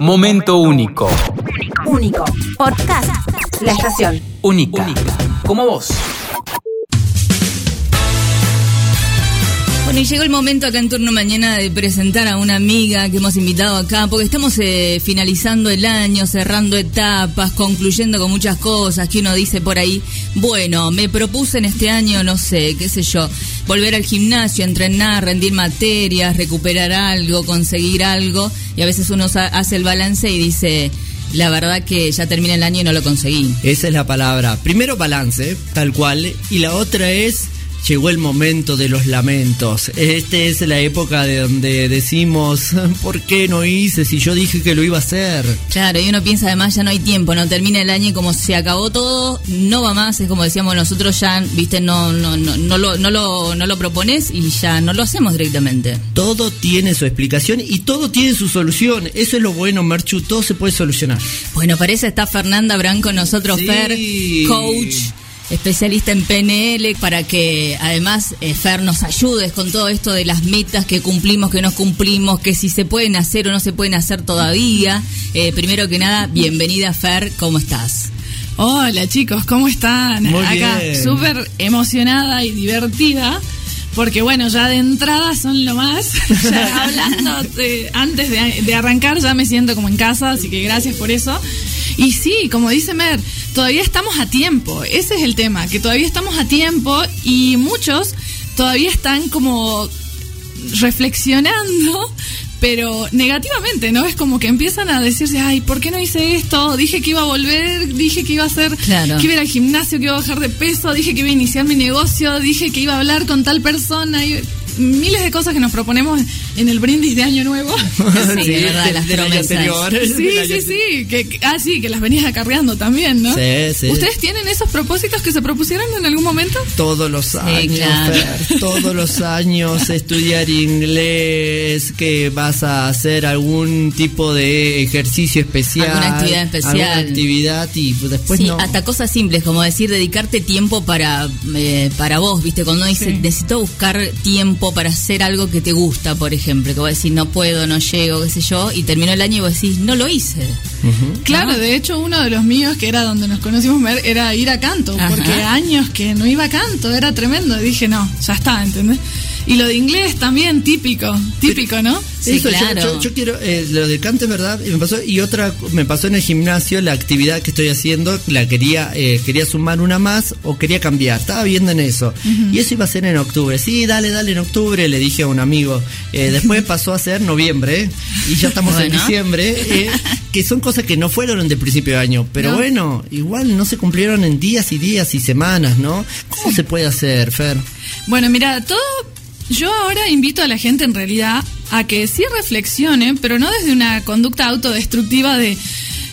Momento único. Único. Podcast. La estación. Única. Como vos. Bueno, y llegó el momento acá en turno mañana de presentar a una amiga que hemos invitado acá, porque estamos eh, finalizando el año, cerrando etapas, concluyendo con muchas cosas que uno dice por ahí, bueno, me propuse en este año, no sé, qué sé yo, volver al gimnasio, entrenar, rendir materias, recuperar algo, conseguir algo, y a veces uno hace el balance y dice, la verdad que ya termina el año y no lo conseguí. Esa es la palabra. Primero balance, tal cual. Y la otra es, llegó el momento de los lamentos. Esta es la época de donde decimos, ¿por qué no hice si yo dije que lo iba a hacer? Claro, y uno piensa además ya no hay tiempo, no termina el año y como se acabó todo, no va más, es como decíamos nosotros ya, viste, no, no, no, no lo, no lo, no lo propones y ya no lo hacemos directamente. Todo tiene su explicación y todo tiene su solución. Eso es lo bueno, Merchu, todo se puede solucionar. Bueno, para eso está Fernanda Brán con nosotros, Sí. Fer, coach, especialista en PNL, para que además eh, Fer nos ayudes con todo esto de las metas que cumplimos, que no cumplimos, que si se pueden hacer o no se pueden hacer todavía. Eh, primero que nada, bienvenida Fer, ¿cómo estás? Hola chicos, ¿cómo están? Muy Acá súper emocionada y divertida. Porque bueno, ya de entrada son lo más. Ya hablando de- antes de, de arrancar ya me siento como en casa, así que gracias por eso. Y sí, como dice Mer, todavía estamos a tiempo. Ese es el tema, que todavía estamos a tiempo y muchos todavía están como reflexionando, pero negativamente, ¿no? Es como que empiezan a decirse, ay, ¿por qué no hice esto? Dije que iba a volver, dije que iba a hacer, Claro. que iba a ir al gimnasio, que iba a bajar de peso, dije que iba a iniciar mi negocio, dije que iba a hablar con tal persona, y miles de cosas que nos proponemos en el brindis de Año Nuevo. Sí, de verdad, del- las año promesas. anterior. Sí, sí, sí, que, que- ah, sí, que las venías acarreando también, ¿no? Sí, sí. ¿Ustedes tienen esos propósitos que se propusieron en algún momento? Todos los años, claro. Fer, todos los años estudiar inglés, que vas a hacer algún tipo de ejercicio especial, Alguna actividad especial. alguna actividad y pues después sí, no. hasta cosas simples, como decir, dedicarte tiempo para, eh, para vos, ¿viste? Cuando uno dice, Sí. necesito buscar tiempo para hacer algo que te gusta, por ejemplo, que vos decís, no puedo, no llego, qué sé yo, y terminó el año y vos decís, no lo hice. Claro, de hecho uno de los míos, que era donde nos conocimos, era ir a canto, Ajá. porque años que no iba a canto, era tremendo. Y dije, no, ya está, ¿entendés? Y lo de inglés también, típico, típico, ¿no? Sí, Eso, yo- claro. yo, yo quiero, eh, lo del canto es verdad, y me pasó, y otra, me pasó en el gimnasio, la actividad que estoy haciendo, la quería, eh, quería sumar una más o quería cambiar, estaba viendo en eso, y eso iba a ser en octubre, sí, dale, dale, en octubre, le dije a un amigo, Eh, después pasó a ser noviembre, y ya estamos en diciembre, eh, que son cosas que no fueron del principio de año, pero No. bueno, igual no se cumplieron en días y días y semanas, ¿no? ¿Cómo se puede hacer, Fer? Bueno, mira, todo. Yo ahora invito a la gente en realidad a que sí reflexione, pero no desde una conducta autodestructiva de,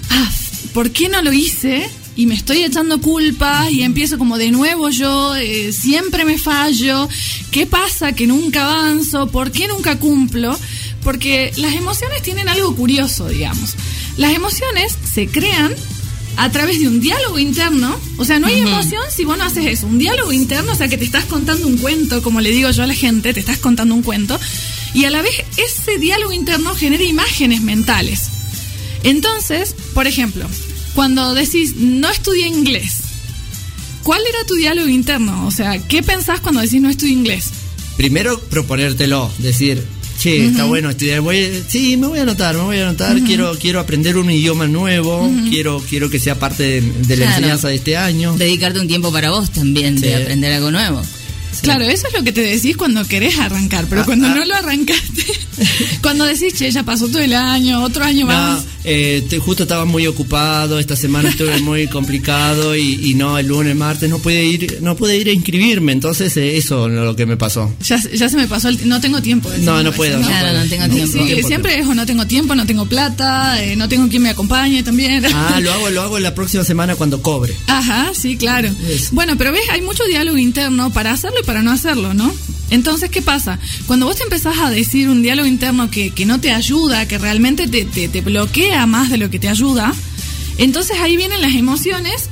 ah, ¿por qué no lo hice? Y me estoy echando culpas y empiezo como de nuevo yo, eh, siempre me fallo, ¿qué pasa que nunca avanzo? ¿Por qué nunca cumplo? Porque las emociones tienen algo curioso, digamos. Las emociones se crean a través de un diálogo interno. O sea, no hay emoción si vos no haces eso. Un diálogo interno, o sea, que te estás contando un cuento, como le digo yo a la gente, te estás contando un cuento. Y a la vez ese diálogo interno genera imágenes mentales. Entonces, por ejemplo, cuando decís, no estudié inglés, ¿cuál era tu diálogo interno? O sea, ¿qué pensás cuando decís no estudié inglés? primero proponértelo, decir, che, está bueno estudiar, voy, sí, me voy a anotar, me voy a anotar, quiero, quiero aprender un idioma nuevo, quiero, quiero que sea parte de, de la Claro. enseñanza de este año. Dedicarte un tiempo para vos también, de aprender algo nuevo. Claro, eso es lo que te decís cuando querés arrancar, pero Ah, cuando ah. no lo arrancaste, cuando decís, che, ya pasó todo el año, otro año No, más. eh, te- justo estaba muy ocupado, esta semana estuve muy complicado y, y no, el lunes, martes no pude ir, no pude ir a inscribirme, entonces eh, eso es lo que me pasó. Ya, ya se me pasó el no tengo tiempo. de No, decirlo no eso, puedo. Claro, puedo. no tengo tiempo. Sí, siempre es o no tengo tiempo, no tengo plata, eh, no tengo quien me acompañe también. Ah, lo hago, lo hago la próxima semana cuando cobre. Ajá, sí, claro. Eso. Bueno, pero ves, hay mucho diálogo interno para hacerlo para no hacerlo, ¿no? Entonces, ¿qué pasa? Cuando vos empezás a decir un diálogo interno que, que no te ayuda, que realmente te, te, te bloquea más de lo que te ayuda, entonces ahí vienen las emociones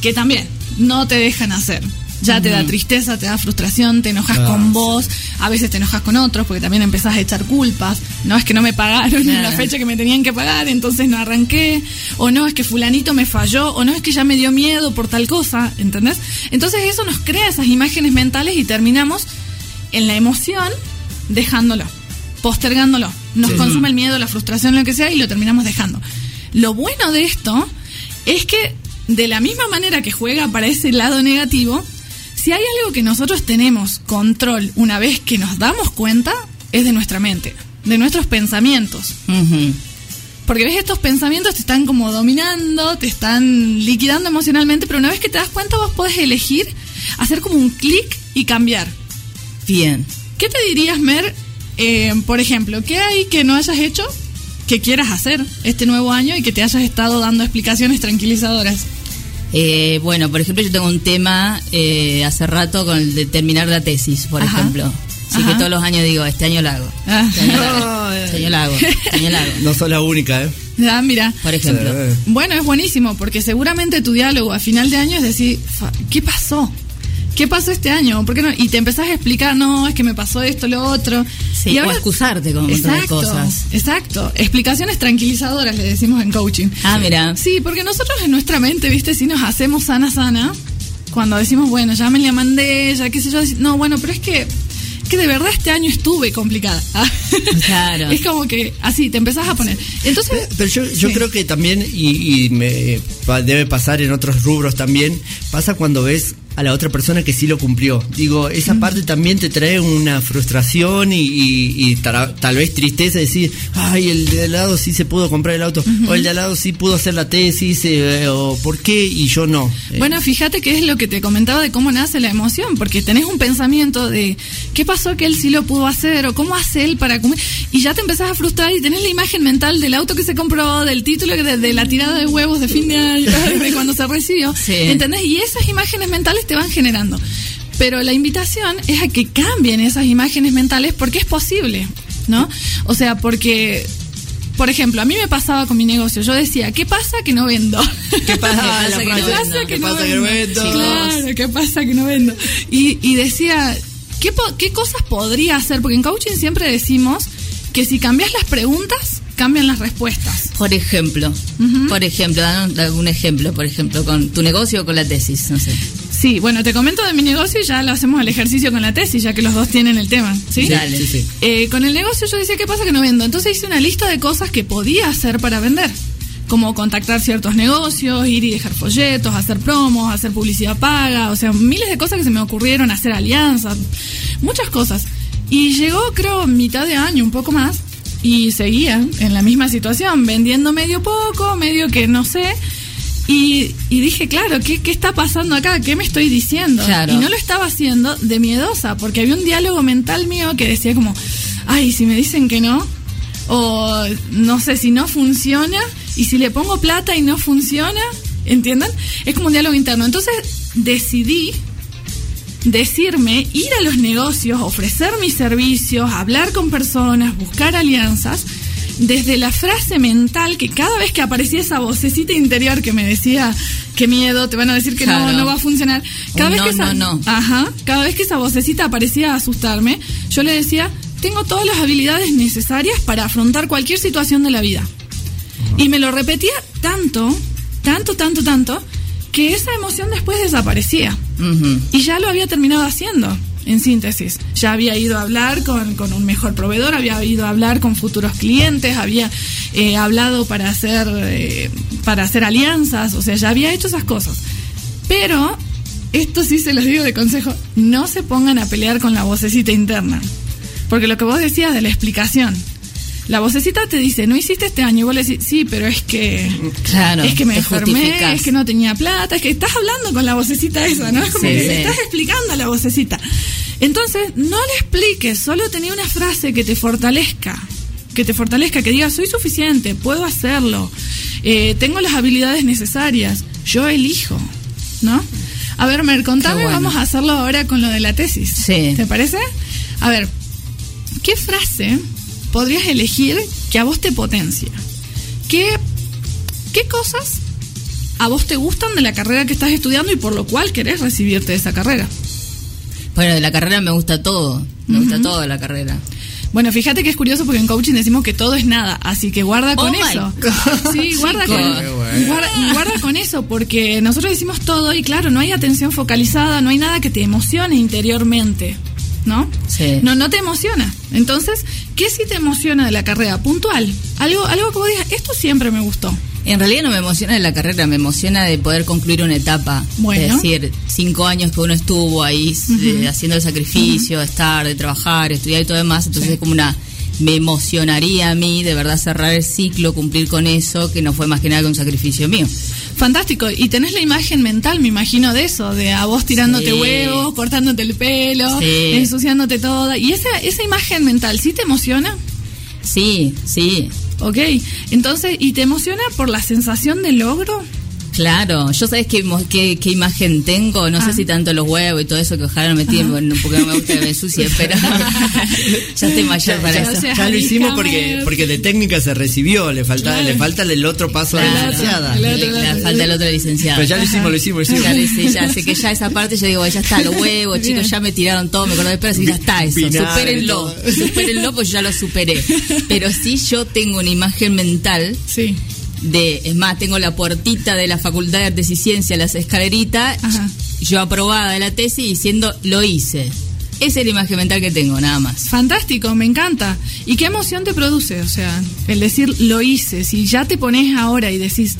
que también no te dejan hacer. Ya te da tristeza, te da frustración, te enojas Ah, con vos, a veces te enojas con otros porque también empezás a echar culpas. No es que no me pagaron en la Claro. fecha que me tenían que pagar, entonces no arranqué. O no es que fulanito me falló, o no es que ya me dio miedo por tal cosa, ¿entendés? Entonces eso nos crea esas imágenes mentales y terminamos en la emoción dejándolo, postergándolo. Nos Sí. consume el miedo, la frustración, lo que sea, y lo terminamos dejando. Lo bueno de esto es que de la misma manera que juega para ese lado negativo, si hay algo que nosotros tenemos control una vez que nos damos cuenta, es de nuestra mente, de nuestros pensamientos. Porque ves, estos pensamientos te están como dominando, te están liquidando emocionalmente, pero una vez que te das cuenta vos podés elegir hacer como un clic y cambiar. Bien. ¿Qué te dirías, Mer? eh, por ejemplo, ¿qué hay que no hayas hecho que quieras hacer este nuevo año y que te hayas estado dando explicaciones tranquilizadoras? Eh, bueno, por ejemplo, yo tengo un tema eh, hace rato con el de terminar la tesis, por Ajá. ejemplo. Así Ajá. que todos los años digo, este año la hago. Ah. Este año la hago. Este año la hago. Este año la hago. No sos la única, ¿eh? Ah, mira. Por ejemplo. Sí. Bueno, es buenísimo, porque seguramente tu diálogo a final de año es decir, "Fa- ¿qué pasó? ¿Qué pasó este año? ¿Por qué no? Y te empezás a explicar, no, es que me pasó esto, lo otro. Sí, y o excusarte con un montón de exacto, cosas. Exacto. Explicaciones tranquilizadoras, le decimos en coaching. Ah, mira. Sí, porque nosotros en nuestra mente, viste, si nos hacemos sana, sana, cuando decimos, bueno, ya me la mandé, ya qué sé yo, no, bueno, pero es que, que de verdad este año estuve complicada. Claro. es como que así, te empezás a poner. Entonces, Pero yo, yo Sí. creo que también, y, y me debe pasar en otros rubros también, pasa cuando ves a la otra persona que sí lo cumplió. Digo, esa parte también te trae una frustración y, y- y tara- tal vez tristeza de decir, ay, el de al lado sí se pudo comprar el auto, o el de al lado sí pudo hacer la tesis, eh, o por qué y yo no. Eh, Bueno, fíjate que es lo que te comentaba de cómo nace la emoción, porque tenés un pensamiento de qué pasó que él sí lo pudo hacer o cómo hace él para comer, y ya te empezás a frustrar y tenés la imagen mental del auto que se compró, del título de, de la tirada de huevos de fin de año, de cuando se recibió, Sí. ¿entendés? Y esas imágenes mentales te van generando. Pero la invitación es a que cambien esas imágenes mentales porque es posible, ¿no? O sea, porque por ejemplo, a mí me pasaba con mi negocio. Yo decía, ¿qué pasa que no vendo? ¿Qué pasa? ¿Qué pasa que no ¿Qué vendo? ¿Qué pasa que no vendo? Claro, ¿qué pasa que no vendo? Y, y decía, ¿qué, ¿qué cosas podría hacer? Porque en coaching siempre decimos que si cambias las preguntas, cambian las respuestas. Por ejemplo, por ejemplo, danos algún ejemplo, por ejemplo, con tu negocio o con la tesis, no sé. Sí, bueno, te comento de mi negocio y ya lo hacemos el ejercicio con la tesis, ya que los dos tienen el tema, ¿sí? Dale. Sí, sí. Eh, con el negocio yo decía, ¿qué pasa que no vendo? Entonces hice una lista de cosas que podía hacer para vender. Como contactar ciertos negocios, ir y dejar folletos, hacer promos, hacer publicidad paga, o sea, miles de cosas que se me ocurrieron, hacer alianzas, muchas cosas. Y llegó, creo, mitad de año, un poco más, y seguía en la misma situación, vendiendo medio poco, medio que no sé. Y, y dije, claro, ¿qué, ¿qué está pasando acá? ¿Qué me estoy diciendo? Claro. Y no lo estaba haciendo de miedosa, porque había un diálogo mental mío que decía como, ay, si me dicen que no, o no sé si no funciona, y si le pongo plata y no funciona, ¿entienden? Es como un diálogo interno. Entonces decidí decirme, ir a los negocios, ofrecer mis servicios, hablar con personas, buscar alianzas, desde la frase mental que cada vez que aparecía esa vocecita interior que me decía, qué miedo, te van a decir que no, Claro. no va a funcionar. Cada Un vez no, que esa, no, no. Ajá, cada vez que esa vocecita aparecía a asustarme, yo le decía, tengo todas las habilidades necesarias para afrontar cualquier situación de la vida. Y me lo repetía tanto, tanto, tanto, tanto, que esa emoción después desaparecía. Y ya lo había terminado haciendo, en síntesis. Ya había ido a hablar con, con un mejor proveedor, había ido a hablar con futuros clientes, había eh, hablado para hacer, eh, para hacer alianzas, o sea, ya había hecho esas cosas. Pero, esto sí se los digo de consejo, no se pongan a pelear con la vocecita interna. Porque lo que vos decías de la explicación, la vocecita te dice, no hiciste este año, y vos le decís, sí, pero es que... Claro, es que me enfermé, es que no tenía plata, es que estás hablando con la vocecita esa, ¿no? Es como Sí, que sí. le estás explicando a la vocecita. Entonces, no le expliques, solo tenía una frase que te fortalezca, que te fortalezca, que diga, soy suficiente, puedo hacerlo, eh, tengo las habilidades necesarias, yo elijo, ¿no? A ver, Mer, contame, bueno. vamos a hacerlo ahora con lo de la tesis. Sí. ¿Te parece? A ver, ¿qué frase podrías elegir que a vos te potencia? ¿Qué, qué cosas a vos te gustan de la carrera que estás estudiando y por lo cual querés recibirte de esa carrera. Bueno, de la carrera me gusta todo. Me gusta todo de la carrera. Bueno, fíjate que es curioso porque en coaching decimos que todo es nada, así que guarda con Oh eso. Sí, guarda con, guarda con eso, porque nosotros decimos todo y claro, no hay atención focalizada, no hay nada que te emocione interiormente, ¿no? Sí. No, no te emociona. Entonces, ¿qué sí te emociona de la carrera? Puntual. Algo, algo que vos digas, esto siempre me gustó. En realidad no me emociona de la carrera, me emociona de poder concluir una etapa. Bueno. Es decir, cinco años que uno estuvo ahí eh, haciendo el sacrificio, de estar, de trabajar, estudiar y todo demás. Entonces es como una... Me emocionaría a mí de verdad cerrar el ciclo, cumplir con eso, que no fue más que nada que un sacrificio mío. Fantástico. Y tenés la imagen mental, me imagino, de eso, de a vos tirándote Sí. huevos, cortándote el pelo, Sí. ensuciándote toda. Y esa, esa imagen mental, ¿sí te emociona? Sí, sí, Ok. Entonces, ¿y te emociona por la sensación de logro? Claro, yo sabes qué, mo- qué, qué imagen tengo, no Ah. sé si tanto los huevos y todo eso que ojalá no me tiren, bueno, porque no me gusta que me ensucie, pero ya estoy mayor para ya eso. sé. Ya lo hicimos porque, porque de técnica se recibió, le falta, Claro. le falta el otro paso de la Claro, licenciada. el le- falta el otro licenciado. Pero ya lo hicimos, lo hicimos, lo hicimos. Claro, sí, ya, así que ya esa parte yo digo, ya está, los huevos, chicos, ya me tiraron todo, me acuerdo de pero ya está eso, Vinagre, supérenlo, supérenlo, pues yo ya lo superé. Pero sí yo tengo una imagen mental Sí. De, es más, tengo la puertita de la Facultad de Artes y Ciencias, las escaleritas, Ajá. yo aprobada de la tesis diciendo, lo hice. Esa es la imagen mental que tengo, nada más. Fantástico, me encanta. ¿Y qué emoción te produce? O sea, el decir lo hice, si ya te pones ahora y decís,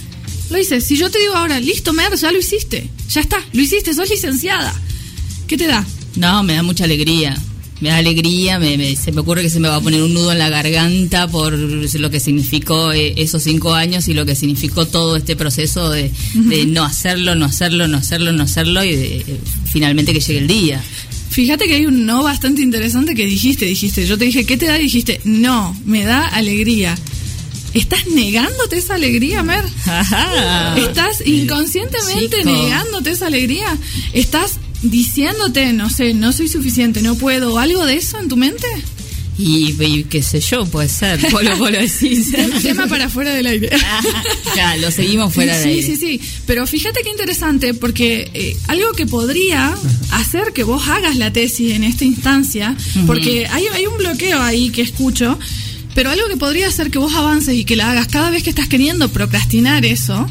lo hice, si yo te digo ahora, listo, Mer, ya lo hiciste, ya está, lo hiciste, sos licenciada. ¿Qué te da? No, me da mucha alegría. Me da alegría, me, me- se me ocurre que se me va a poner un nudo en la garganta por lo que significó eh, esos cinco años y lo que significó todo este proceso de, de no hacerlo, no hacerlo, no hacerlo, no hacerlo y de, eh, finalmente que llegue el día. Fíjate que hay un no bastante interesante que dijiste, dijiste, yo te dije, ¿qué te da? Y dijiste, no, me da alegría. ¿Estás negándote esa alegría, Mer? ¿Estás inconscientemente Chico. negándote esa alegría? ¿Estás diciéndote, no sé, no soy suficiente, no puedo, algo de eso en tu mente? Y, y qué sé yo, puede ser, polo, polo decís. Tema para fuera del aire. ya, lo seguimos fuera de sí, ahí. sí, sí. Pero fíjate qué interesante, porque eh, algo que podría hacer que vos hagas la tesis en esta instancia, porque hay, hay un bloqueo ahí que escucho, pero algo que podría hacer que vos avances y que la hagas cada vez que estás queriendo procrastinar eso,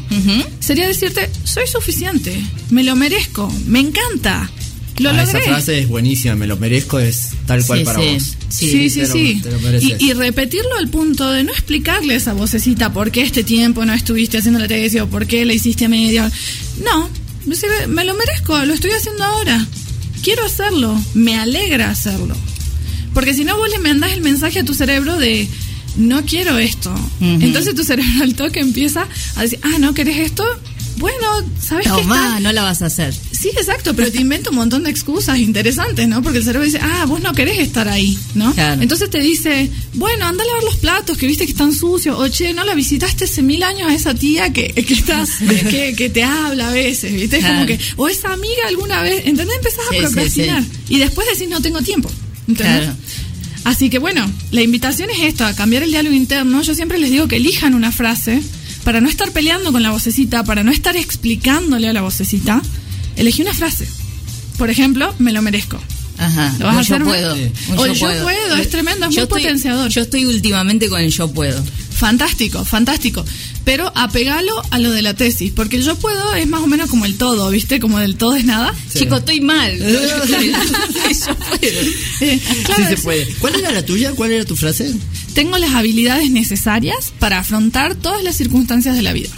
sería decirte, soy suficiente, me lo merezco, me encanta, lo Ah, logré. esa frase es buenísima, me lo merezco, es tal cual Sí, para sí, vos. sí. Sí, sí, te lo- te y, y repetirlo al punto de no explicarle a esa vocecita por qué este tiempo no estuviste haciendo la tesis o por qué la hiciste a media. No, me lo merezco, lo estoy haciendo ahora. Quiero hacerlo, me alegra hacerlo. Porque si no, vos le mandás el mensaje a tu cerebro de no quiero esto. Entonces tu cerebro al toque empieza a decir, ah, ¿no querés esto? Bueno, ¿sabes qué? Está- no la vas a hacer. Sí, exacto, pero te inventa un montón de excusas interesantes, ¿no? Porque el cerebro dice, ah, vos no querés estar ahí, ¿no? Claro. Entonces te dice, bueno, anda a lavar los platos, que viste que están sucios, o che, no la visitaste hace mil años a esa tía que, que está, que, que te habla a veces, ¿viste? Es como que, o esa amiga alguna vez, ¿entendés? Empezás Sí, a sí, procrastinar. Y después decís, no tengo tiempo. Claro. Así que bueno, la invitación es esto, a cambiar el diálogo interno. Yo siempre les digo que elijan una frase para no estar peleando con la vocecita, para no estar explicándole a la vocecita. Elegí una frase. Por ejemplo, me lo merezco. Ajá, ¿Lo vas a un yo hacer? puedo. Un O el yo puedo, es tremendo, es muy estoy- potenciador. Yo estoy últimamente con el yo puedo. Fantástico, fantástico. Pero apegalo a lo de la tesis, porque el yo puedo es más o menos como el todo, ¿viste? Como del todo es nada. Chico, estoy mal. yo puedo. Eh, claro, sí se puede. ¿Cuál era la tuya? ¿Cuál era tu frase? tengo las habilidades necesarias para afrontar todas las circunstancias de la vida.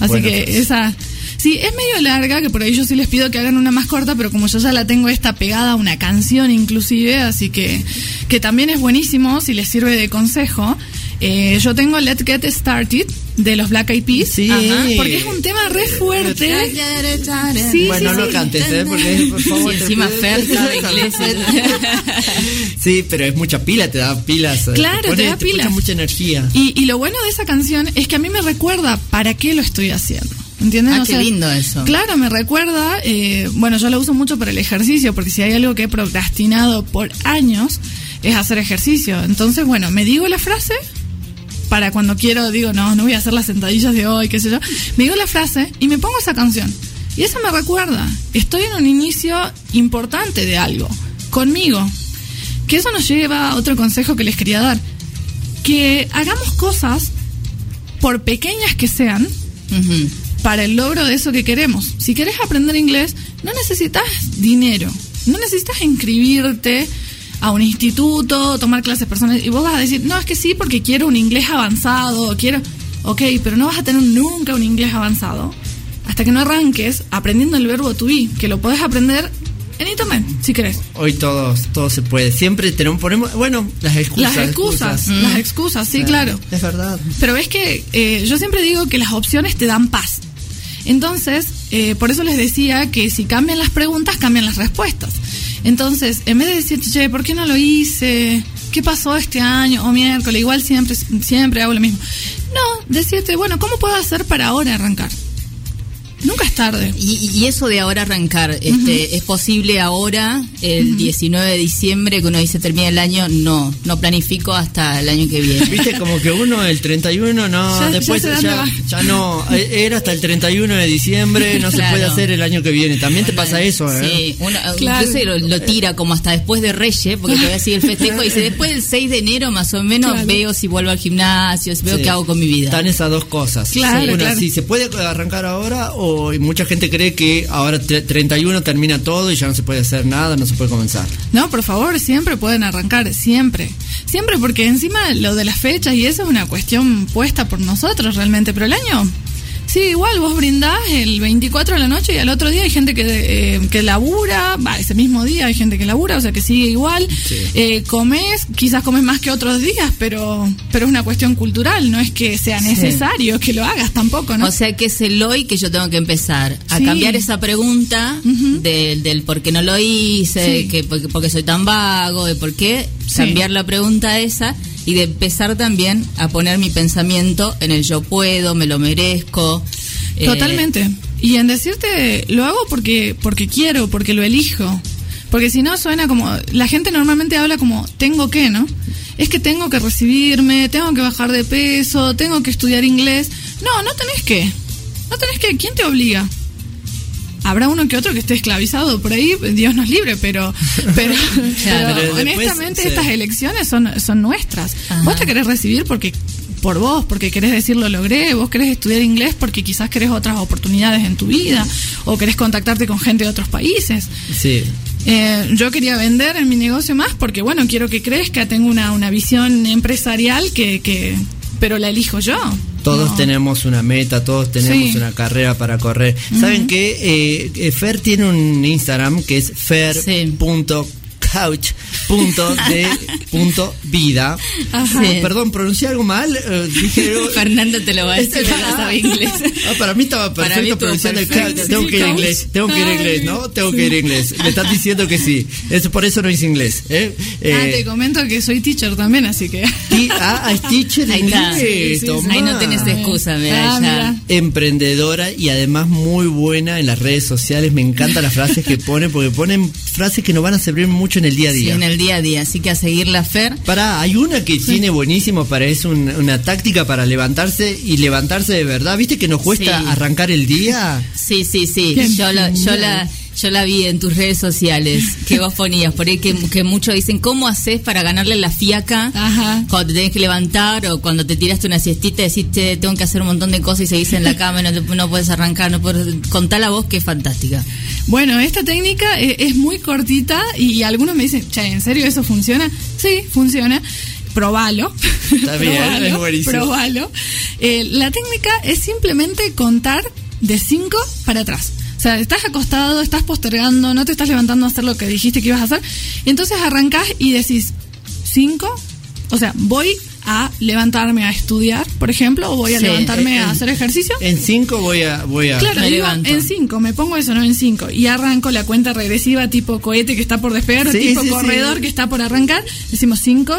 Así que frase. esa... Sí, es medio larga, que por ahí yo sí les pido que hagan una más corta, pero como yo ya la tengo esta pegada a una canción inclusive, así que, que también es buenísimo si les sirve de consejo. Eh, yo tengo Let's Get Started de los Black Eyed Peas, Sí. Ajá, porque es un tema re fuerte. Sí, bueno, sí, no sí. cantes, ¿eh? Porque, por favor, Sí, encima Fer sabe inglés. Sí, pero es mucha pila, te da pilas. eh, Claro, te pone- da pilas. mucha energía. Y, y lo bueno de esa canción es que a mí me recuerda para qué lo estoy haciendo. ¿Entienden? Ah, O qué lindo eso. Claro, me recuerda, eh, bueno, yo lo uso mucho para el ejercicio, porque si hay algo que he procrastinado por años, es hacer ejercicio. Entonces, bueno, me digo la frase para cuando quiero, digo, no, no voy a hacer las sentadillas de hoy, qué sé yo. Me digo la frase y me pongo esa canción. Y eso me recuerda, estoy en un inicio importante de algo, conmigo. Que eso nos lleva a otro consejo que les quería dar. Que hagamos cosas, por pequeñas que sean, para el logro de eso que queremos. Si querés aprender inglés, no necesitas dinero, no necesitas inscribirte a un instituto, tomar clases personales y vos vas a decir, no, es que sí, porque quiero un inglés avanzado, quiero... Ok, pero no vas a tener nunca un inglés avanzado hasta que no arranques aprendiendo el verbo to be, que lo podés aprender en internet, si querés. Hoy todos, todo se puede. Siempre tenemos, ponemos, bueno, las excusas. Las excusas, las excusas, sí, Eh, claro. Es verdad. Pero ves que eh, yo siempre digo que las opciones te dan paz. Entonces, eh, por eso les decía que si cambian las preguntas, cambian las respuestas. Entonces, en vez de decir, che, ¿por qué no lo hice? ¿Qué pasó este año? O miércoles, igual siempre, siempre hago lo mismo. No, decirte, bueno, ¿cómo puedo hacer para ahora arrancar? Nunca es tarde. Y, y eso de ahora arrancar, este, ¿es posible ahora, el 19 de diciembre, que uno dice termina el año? No, no planifico hasta el año que viene. Viste, como que uno el 31, no, Ya- después ya, ya, no, eh, era hasta el 31 de diciembre, no se puede hacer el año que viene. También te pasa eso, ¿eh? Sí, uno Claro. lo, lo tira como hasta después de Reyes, porque todavía sigue el festejo, y dice, después del 6 de enero más o menos Claro. veo si vuelvo al gimnasio, veo Sí. qué hago con mi vida. Están esas dos cosas. Claro, Una, claro. si se puede arrancar ahora o y mucha gente cree que ahora tre- 31 termina todo y ya no se puede hacer nada, no se puede comenzar. No, por favor, siempre pueden arrancar, siempre. Siempre, porque encima lo de las fechas y eso es una cuestión puesta por nosotros realmente, pero el año... Sí, igual vos brindás el 24 de la noche y al otro día hay gente que, eh, que labura, va, ese mismo día hay gente que labura, o sea que sigue igual. Eh, comes, quizás comes más que otros días, pero, pero es una cuestión cultural, no es que sea necesario que lo hagas tampoco, ¿no? O sea que es el hoy que yo tengo que empezar a Sí. cambiar esa pregunta del, del por qué no lo hice, que porque, porque soy tan vago, de por qué cambiar la pregunta esa y de empezar también a poner mi pensamiento en el yo puedo, me lo merezco. eh, Totalmente. Y en decirte, lo hago porque, porque quiero, porque lo elijo. Porque si no suena como, la gente normalmente habla como, tengo que, ¿no? Es que tengo que recibirme, tengo que bajar de peso, tengo que estudiar inglés. No, no tenés que. No tenés que. ¿Quién te obliga? Habrá uno que otro que esté esclavizado por ahí, Dios nos libre, pero, pero, Claro. pero Pero después, honestamente sí. estas elecciones son, son nuestras. Ajá. Vos te querés recibir porque por vos, porque querés decir lo logré, vos querés estudiar inglés porque quizás querés otras oportunidades en tu vida o querés contactarte con gente de otros países. Sí. Eh, yo quería vender en mi negocio más porque, bueno, quiero que crezca, tengo una, una visión empresarial que, que, pero la elijo yo. Todos No. tenemos una meta, todos tenemos Sí. una carrera para correr. ¿Saben qué? Eh, eh, Fer tiene un Instagram que es fer.couch.de.vida. Ajá. Sí. Perdón, pronuncié algo mal. Eh, dije, Fernando te lo va a decir, Este- no sabe inglés. Ah, para mí estaba perfecto mí pronunciando perfecto. Tengo que ir a inglés, tengo que ir a inglés, ¿no? Tengo que ir a inglés. Me estás diciendo que sí. Eso por eso no es inglés. ¿eh? ah, Eh, te comento que soy teacher también, así que... ti- ah, es teacher de inglés. Sí, sí. Ahí no tenés excusa, mira, Ah, mira. emprendedora y además muy buena en las redes sociales. Me encantan las frases que pone porque ponen frases que nos van a servir mucho en el día a Sí, día. en el día a día, así que a seguir la Fer. Pará, hay una que tiene buenísimo para es un- una táctica para levantarse y levantarse de verdad. ¿Viste que nos cuesta Sí. arrancar el día? Sí, sí, sí. Yo la, yo la, yo la vi en tus redes sociales que vos ponías, por ahí que, que muchos dicen, ¿cómo haces para ganarle la fiaca Ajá. cuando te tenés que levantar o cuando te tiraste una siestita y decís, "Che, tengo que hacer un montón de cosas y seguís en la cama y no, te- no puedes arrancar, no puedes... Contá la voz que es fantástica. Bueno, esta técnica e- es, muy cortita y algunos me dicen, che, ¿en serio eso funciona? Sí, funciona. Probalo. Está bien, Probalo, es buenísimo. Probalo. Eh, la técnica es simplemente contar de 5 para atrás. O sea, estás acostado, estás postergando, no te estás levantando a hacer lo que dijiste que ibas a hacer. Y entonces arrancás y decís 5. O sea, voy a levantarme a estudiar, por ejemplo, o voy a Sí, levantarme en- a hacer ejercicio. En cinco voy a... Voy a Claro, Me digo, en 5, me pongo eso, no en 5. Y arranco la cuenta regresiva tipo cohete que está por despegar Sí, o tipo sí, corredor que está por arrancar. Decimos 5,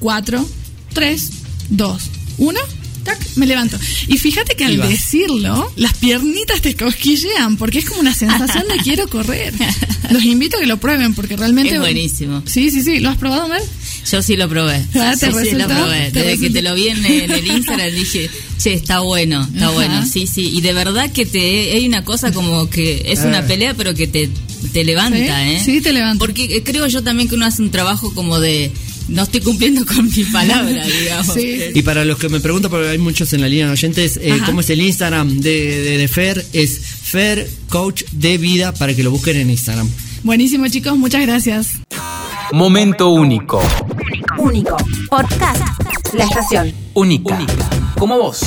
4, 3, 2, 1. Tac, me levanto. Y fíjate que al decirlo, las piernitas te cosquillean porque es como una sensación de quiero correr. Los invito a que lo prueben porque realmente. Es buenísimo. Sí, sí, sí. ¿Lo has probado, Mel? Yo sí lo probé. Ah, ¿te Sí, sí, lo probé. ¿Te Desde que te lo vi en, en el Instagram dije, che, está bueno, está Ajá. bueno. Sí, sí. Y de verdad que te hay una cosa como que es una Ah. pelea, pero que te, te levanta, Sí, ¿eh? sí, te levanta. Porque eh, creo yo también que uno hace un trabajo como de no estoy cumpliendo con mi palabra, digamos. Sí. Y para los que me preguntan, porque hay muchos en la línea de oyentes, eh. ¿cómo es el Instagram de, de, de Fer? Es Fer Coach de Vida para que lo busquen en Instagram. Buenísimo, chicos, muchas gracias. Momento único. Único. Podcast. La estación. Única. Como vos.